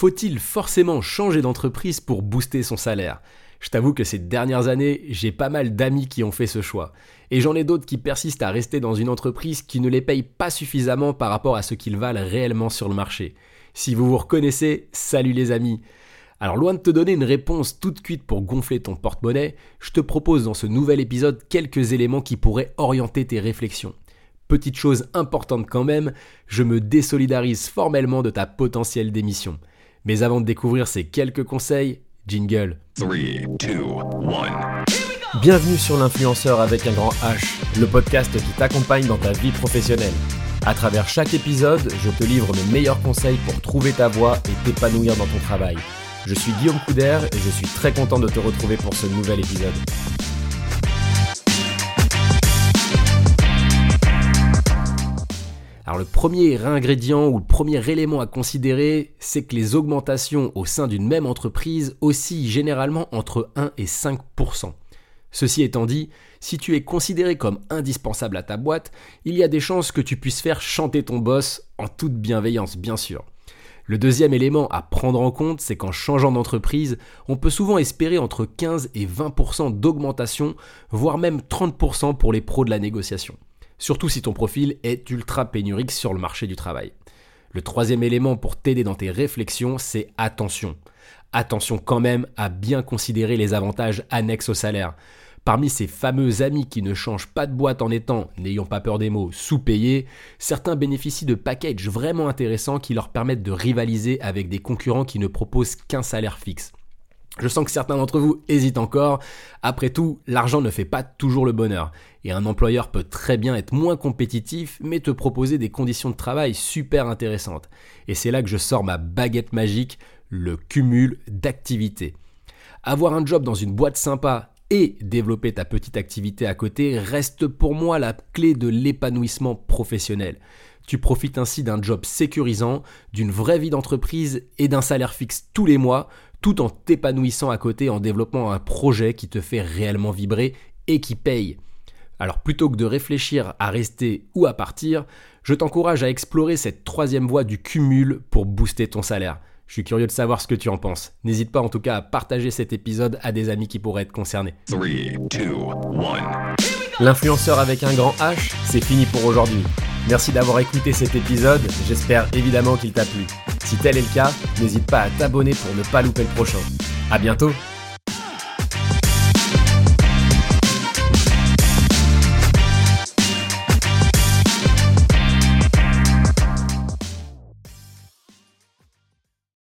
Faut-il forcément changer d'entreprise pour booster son salaire? Je t'avoue que ces dernières années, j'ai pas mal d'amis qui ont fait ce choix. Et j'en ai d'autres qui persistent à rester dans une entreprise qui ne les paye pas suffisamment par rapport à ce qu'ils valent réellement sur le marché. Si vous vous reconnaissez, salut les amis alors loin de te donner une réponse toute cuite pour gonfler ton porte-monnaie, je te propose dans ce nouvel épisode quelques éléments qui pourraient orienter tes réflexions. Petite chose importante quand même, je me désolidarise formellement de ta potentielle démission. Mais avant de découvrir ces quelques conseils, jingle. 3, 2, 1. Bienvenue sur l'influenceur avec un grand H, le podcast qui t'accompagne dans ta vie professionnelle. À travers chaque épisode, je te livre mes meilleurs conseils pour trouver ta voie et t'épanouir dans ton travail. Je suis Guillaume Couder et je suis très content de te retrouver pour ce nouvel épisode. Alors le premier ingrédient ou le premier élément à considérer, c'est que les augmentations au sein d'une même entreprise oscillent généralement entre 1 et 5% Ceci étant dit, si tu es considéré comme indispensable à ta boîte, il y a des chances que tu puisses faire chanter ton boss en toute bienveillance bien sûr. Le deuxième élément à prendre en compte, c'est qu'en changeant d'entreprise, on peut souvent espérer entre 15 et 20% d'augmentation, voire même 30% pour les pros de la négociation. Surtout si ton profil est ultra pénurique sur le marché du travail. Le troisième élément pour t'aider dans tes réflexions, c'est attention. Attention quand même à bien considérer les avantages annexes au salaire. Parmi ces fameux amis qui ne changent pas de boîte en étant, n'ayons pas peur des mots, sous-payés, certains bénéficient de packages vraiment intéressants qui leur permettent de rivaliser avec des concurrents qui ne proposent qu'un salaire fixe. Je sens que certains d'entre vous hésitent encore. Après tout, l'argent ne fait pas toujours le bonheur. Et un employeur peut très bien être moins compétitif, mais te proposer des conditions de travail super intéressantes. Et c'est là que je sors ma baguette magique, le cumul d'activités. Avoir un job dans une boîte sympa et développer ta petite activité à côté reste pour moi la clé de l'épanouissement professionnel. Tu profites ainsi d'un job sécurisant, d'une vraie vie d'entreprise et d'un salaire fixe tous les mois, tout en t'épanouissant à côté en développant un projet qui te fait réellement vibrer et qui paye. Alors plutôt que de réfléchir à rester ou à partir, je t'encourage à explorer cette troisième voie du cumul pour booster ton salaire. Je suis curieux de savoir ce que tu en penses. N'hésite pas en tout cas à partager cet épisode à des amis qui pourraient être concernés. L'influenceur avec un grand H, c'est fini pour aujourd'hui. Merci d'avoir écouté cet épisode, j'espère évidemment qu'il t'a plu. Si tel est le cas, n'hésite pas à t'abonner pour ne pas louper le prochain. A bientôt